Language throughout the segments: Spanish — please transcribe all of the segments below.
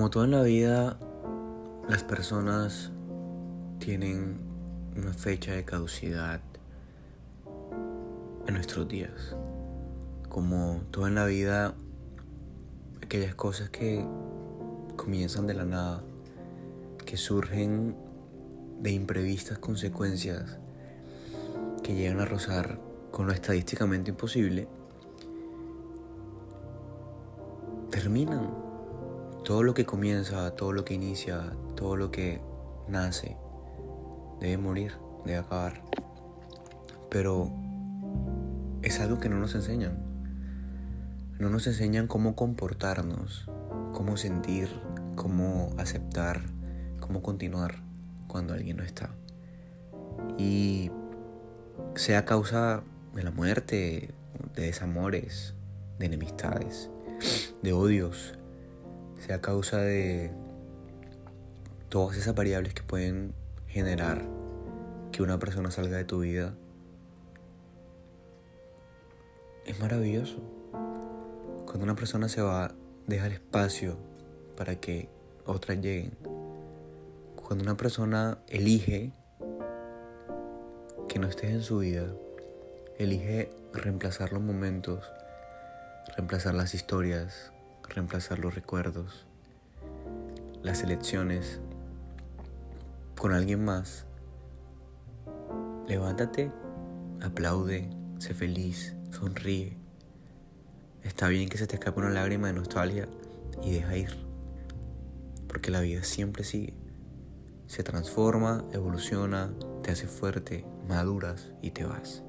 Como todo en la vida, las personas tienen una fecha de caducidad en nuestros días. Como todo en la vida, aquellas cosas que comienzan de la nada, que surgen de imprevistas consecuencias, que llegan a rozar con lo estadísticamente imposible, terminan todo lo que comienza, todo lo que inicia, todo lo que nace, debe morir, debe acabar. Pero es algo que no nos enseñan. No nos enseñan cómo comportarnos, cómo sentir, cómo aceptar, cómo continuar cuando alguien no está. Y sea causa de la muerte, de desamores, de enemistades, de odios, sea causa de todas esas variables que pueden generar que una persona salga de tu vida, es maravilloso. Cuando una persona se va, deja el espacio para que otras lleguen. Cuando una persona elige que no estés en su vida, elige reemplazar los momentos, reemplazar las historias, reemplazar los recuerdos, las elecciones con alguien más. Levántate, aplaude, sé feliz, sonríe. Está bien que se te escape una lágrima de nostalgia y deja ir. Porque la vida siempre sigue. Se transforma, evoluciona, te hace fuerte, maduras y te vas.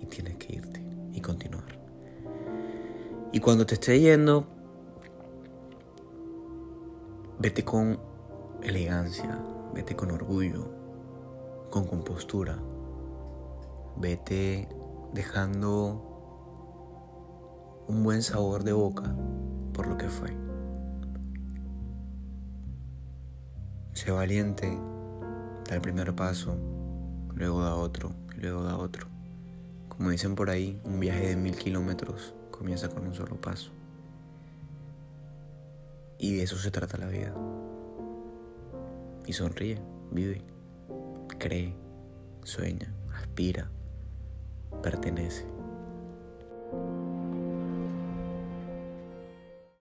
Y tienes que irte y continuar. Y cuando te esté yendo, vete con elegancia, vete con orgullo, con compostura. Vete dejando un buen sabor de boca por lo que fue. Sé valiente, da el primer paso, luego da otro, luego da otro. Como dicen por ahí, un viaje de mil kilómetros comienza con un solo paso. Y de eso se trata la vida. Y sonríe, vive, cree, sueña, aspira, pertenece.